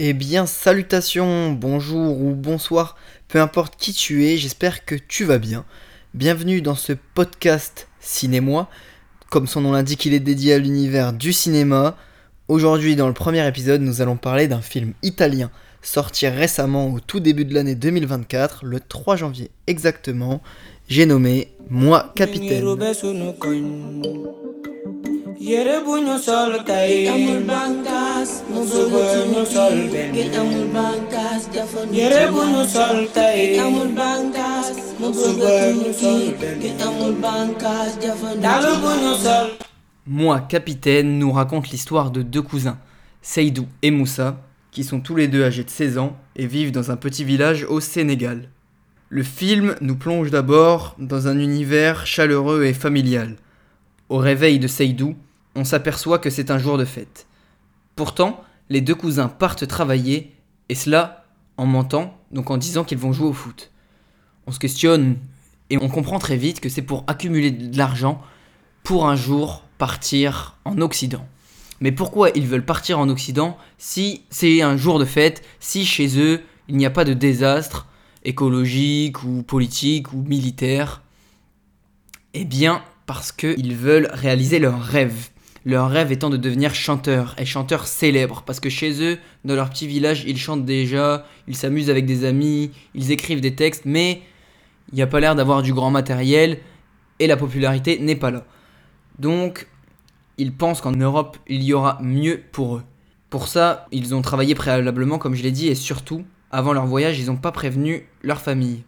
Eh bien, salutations, bonjour ou bonsoir, peu importe qui tu es, j'espère que tu vas bien. Bienvenue dans ce podcast Cinémoi. Comme son nom l'indique, il est dédié à l'univers du cinéma. Aujourd'hui, dans le premier épisode, nous allons parler d'un film italien sorti récemment au tout début de l'année 2024, le 3 janvier exactement. J'ai nommé Moi Capitaine. Yére bu ñu sol tey. Amul bànqaas mu bëgg ñu sol benn. Gi amul bànqaas yére bu ñu sol tey. Amul bànqaas mu bëgg ñu sol benn. Gi amul bànqaas dalu bu ñu sol. Moi, capitaine, nous raconte l'histoire de deux cousins, Seydou et Moussa, qui sont tous les deux âgés de 16 ans et vivent dans un petit village au Sénégal. Le film nous plonge d'abord dans un univers chaleureux et familial. Au réveil de Seydou, on s'aperçoit que c'est un jour de fête. Pourtant, les deux cousins partent travailler, et cela en mentant, donc en disant qu'ils vont jouer au foot. On se questionne et on comprend très vite que c'est pour accumuler de l'argent pour un jour partir en Occident. Mais pourquoi ils veulent partir en Occident si c'est un jour de fête, si chez eux il n'y a pas de désastre écologique ou politique ou militaire? Eh bien parce qu'ils veulent réaliser leur rêve. Leur rêve étant de devenir chanteur, et chanteur célèbre, parce que chez eux, dans leur petit village, ils chantent déjà, ils s'amusent avec des amis, ils écrivent des textes, mais il n'y a pas l'air d'avoir du grand matériel, et la popularité n'est pas là. Donc, ils pensent qu'en Europe, il y aura mieux pour eux. Pour ça, ils ont travaillé préalablement, comme je l'ai dit, et surtout, avant leur voyage, ils n'ont pas prévenu leur famille.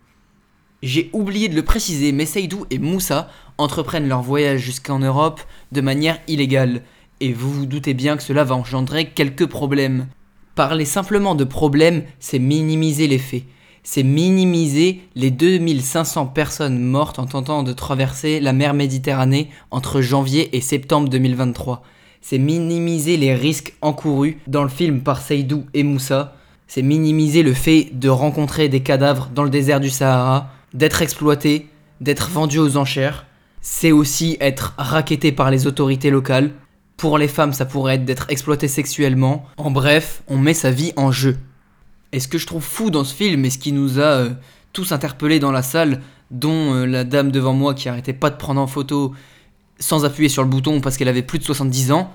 J'ai oublié de le préciser, mais Seydou et Moussa entreprennent leur voyage jusqu'en Europe de manière illégale. Et vous vous doutez bien que cela va engendrer quelques problèmes. Parler simplement de problèmes, c'est minimiser les faits. C'est minimiser les 2500 personnes mortes en tentant de traverser la mer Méditerranée entre janvier et septembre 2023. C'est minimiser les risques encourus dans le film par Seydou et Moussa. C'est minimiser le fait de rencontrer des cadavres dans le désert du Sahara, d'être exploité, d'être vendu aux enchères. C'est aussi être racketté par les autorités locales. Pour les femmes, ça pourrait être d'être exploité sexuellement. En bref, on met sa vie en jeu. Et ce que je trouve fou dans ce film, et ce qui nous a euh, tous interpellés dans la salle, dont euh, la dame devant moi qui arrêtait pas de prendre en photo sans appuyer sur le bouton parce qu'elle avait plus de 70 ans,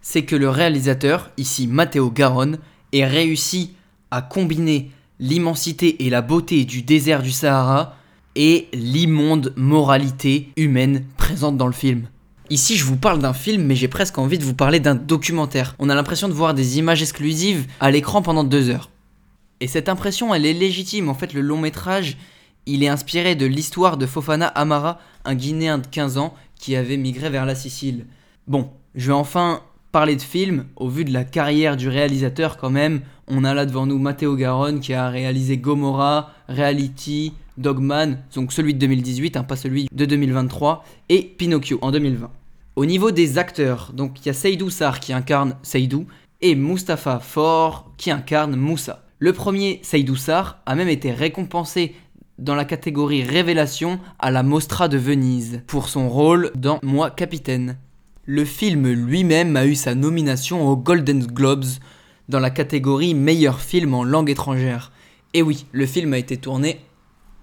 c'est que le réalisateur, ici Matteo Garonne, ait réussi à combiner l'immensité et la beauté du désert du Sahara et l'immonde moralité humaine présente dans le film. Ici, je vous parle d'un film, mais j'ai presque envie de vous parler d'un documentaire. On a l'impression de voir des images exclusives à l'écran pendant deux heures. Et cette impression, elle est légitime. En fait, le long métrage, il est inspiré de l'histoire de Fofana Amara, un Guinéen de 15 ans qui avait migré vers la Sicile. Bon, je vais enfin parler de film, au vu de la carrière du réalisateur quand même, on a là devant nous Matteo Garonne qui a réalisé Gomorrah, Reality, Dogman, donc celui de 2018, hein, pas celui de 2023, et Pinocchio en 2020. Au niveau des acteurs, donc il y a Seydou Sar qui incarne Seydou et Mustapha Faure qui incarne Moussa. Le premier, Seydou Sar, a même été récompensé dans la catégorie Révélation à la Mostra de Venise pour son rôle dans Moi Capitaine. Le film lui-même a eu sa nomination aux Golden Globes dans la catégorie meilleur film en langue étrangère. Et oui, le film a été tourné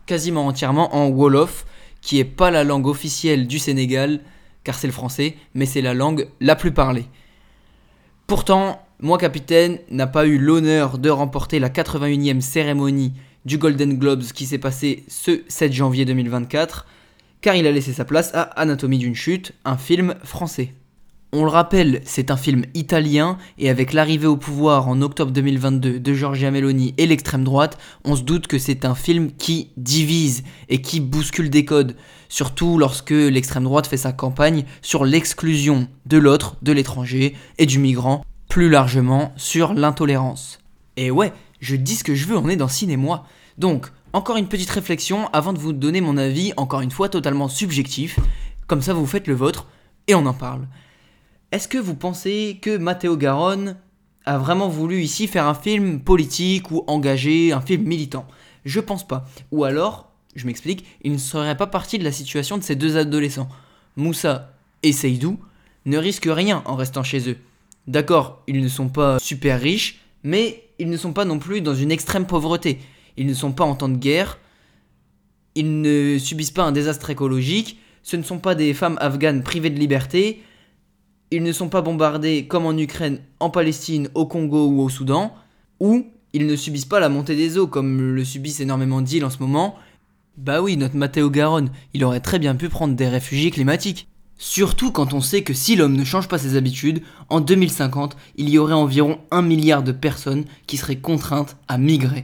quasiment entièrement en Wolof, qui est pas la langue officielle du Sénégal, car c'est le français, mais c'est la langue la plus parlée. Pourtant, moi capitaine n'a pas eu l'honneur de remporter la 81e cérémonie du Golden Globes qui s'est passée ce 7 janvier 2024, car il a laissé sa place à Anatomie d'une chute, un film français. On le rappelle, c'est un film italien et avec l'arrivée au pouvoir en octobre 2022 de Giorgia Meloni et l'extrême droite, on se doute que c'est un film qui divise et qui bouscule des codes, surtout lorsque l'extrême droite fait sa campagne sur l'exclusion de l'autre, de l'étranger et du migrant, plus largement sur l'intolérance. Et ouais, je dis ce que je veux, on est dans cinéma. Donc, encore une petite réflexion avant de vous donner mon avis, encore une fois totalement subjectif, comme ça vous faites le vôtre et on en parle. Est-ce que vous pensez que Matteo Garonne a vraiment voulu ici faire un film politique ou engagé, un film militant? Je pense pas. Ou alors, je m'explique, il ne serait pas parti de la situation de ces deux adolescents. Moussa et Seydou ne risquent rien en restant chez eux. D'accord, ils ne sont pas super riches, mais ils ne sont pas non plus dans une extrême pauvreté. Ils ne sont pas en temps de guerre, ils ne subissent pas un désastre écologique, ce ne sont pas des femmes afghanes privées de liberté, ils ne sont pas bombardés comme en Ukraine, en Palestine, au Congo ou au Soudan, ou ils ne subissent pas la montée des eaux comme le subissent énormément d'îles en ce moment. Bah oui, notre Matteo Garonne, il aurait très bien pu prendre des réfugiés climatiques. Surtout quand on sait que si l'homme ne change pas ses habitudes, en 2050, il y aurait environ un milliard de personnes qui seraient contraintes à migrer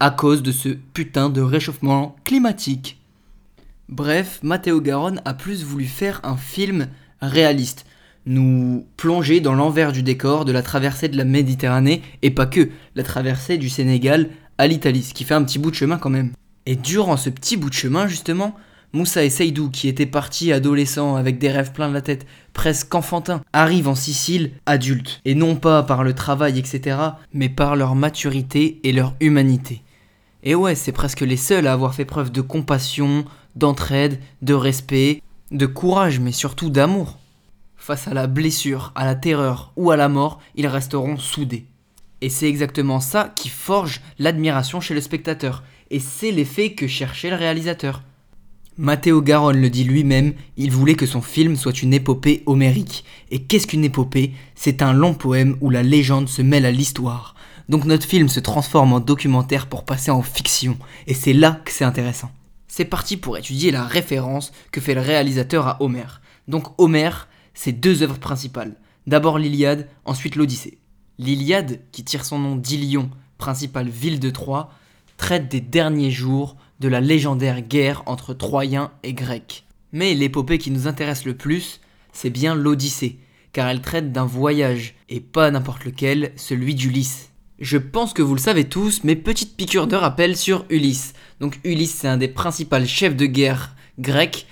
à cause de ce putain de réchauffement climatique. Bref, Matteo Garonne a plus voulu faire un film réaliste, nous plonger dans l'envers du décor de la traversée de la Méditerranée, et pas que, la traversée du Sénégal à l'Italie, ce qui fait un petit bout de chemin quand même. Et durant ce petit bout de chemin, justement, Moussa et Seydou, qui étaient partis adolescents avec des rêves plein de la tête, presque enfantins, arrivent en Sicile adultes. Et non pas par le travail, etc., mais par leur maturité et leur humanité. Et ouais, c'est presque les seuls à avoir fait preuve de compassion, d'entraide, de respect, de courage, mais surtout d'amour. Face à la blessure, à la terreur ou à la mort, ils resteront soudés. Et c'est exactement ça qui forge l'admiration chez le spectateur. Et c'est l'effet que cherchait le réalisateur. Matteo Garonne le dit lui-même, il voulait que son film soit une épopée homérique. Et qu'est-ce qu'une épopée? C'est un long poème où la légende se mêle à l'histoire. Donc notre film se transforme en documentaire pour passer en fiction. Et c'est là que c'est intéressant. C'est parti pour étudier la référence que fait le réalisateur à Homère. Donc Homère, ses deux œuvres principales. D'abord l'Iliade, ensuite l'Odyssée. L'Iliade, qui tire son nom d'Ilion, principale ville de Troie, traite des derniers jours la légendaire guerre entre Troyens et Grecs. Mais l'épopée qui nous intéresse le plus, c'est bien l'Odyssée, car elle traite d'un voyage, et pas n'importe lequel, celui d'Ulysse. Je pense que vous le savez tous, mais petite piqûre de rappel sur Ulysse. Donc Ulysse, c'est un des principaux chefs de guerre grecs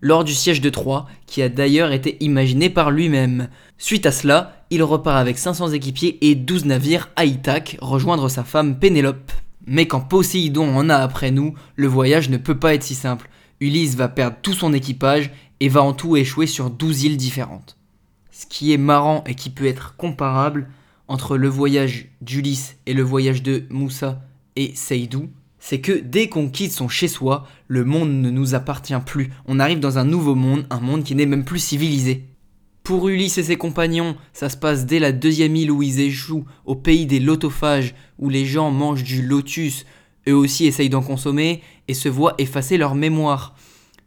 lors du siège de Troie, qui a d'ailleurs été imaginé par lui-même. Suite à cela, il repart avec 500 équipiers et 12 navires à Ithaque rejoindre sa femme Pénélope. Mais quand Poséidon en a après nous, le voyage ne peut pas être si simple. Ulysse va perdre tout son équipage et va en tout échouer sur 12 îles différentes. Ce qui est marrant et qui peut être comparable entre le voyage d'Ulysse et le voyage de Moussa et Seydou, c'est que dès qu'on quitte son chez-soi, le monde ne nous appartient plus. On arrive dans un nouveau monde, un monde qui n'est même plus civilisé. Pour Ulysse et ses compagnons, ça se passe dès la deuxième île où ils échouent, au pays des lotophages, où les gens mangent du lotus, eux aussi essayent d'en consommer et se voient effacer leur mémoire.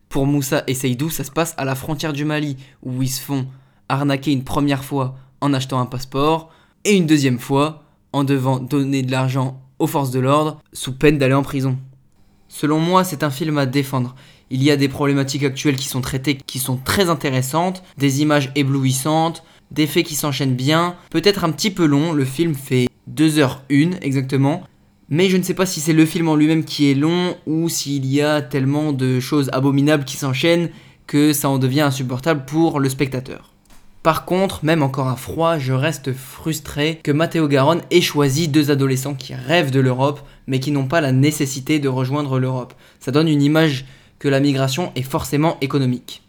Pour Moussa et Seydou, ça se passe à la frontière du Mali, où ils se font arnaquer une première fois en achetant un passeport, et une deuxième fois en devant donner de l'argent aux forces de l'ordre sous peine d'aller en prison. Selon moi, c'est un film à défendre. Il y a des problématiques actuelles qui sont traitées qui sont très intéressantes, des images éblouissantes, des faits qui s'enchaînent bien, peut-être un petit peu long, le film fait 2h01 exactement, mais je ne sais pas si c'est le film en lui-même qui est long ou s'il y a tellement de choses abominables qui s'enchaînent que ça en devient insupportable pour le spectateur. Par contre, même encore à froid, je reste frustré que Matteo Garonne ait choisi deux adolescents qui rêvent de l'Europe, mais qui n'ont pas la nécessité de rejoindre l'Europe. Ça donne une image que la migration est forcément économique.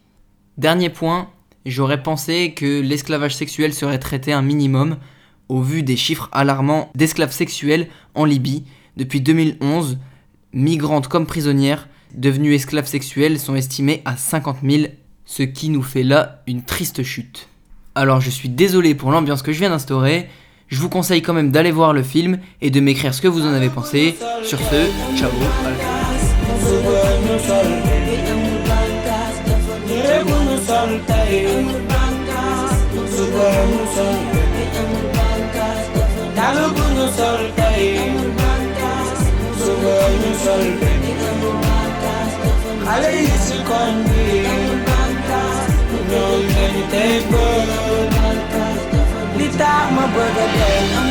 Dernier point, j'aurais pensé que l'esclavage sexuel serait traité un minimum, au vu des chiffres alarmants d'esclaves sexuels en Libye. Depuis 2011, migrantes comme prisonnières devenues esclaves sexuelles sont estimées à 50 000, ce qui nous fait là une triste chute. Alors je suis désolé pour l'ambiance que je viens d'instaurer. Je vous conseille quand même d'aller voir le film et de m'écrire ce que vous en avez pensé. Sur ce, ciao. They burn. Di tak mapagatan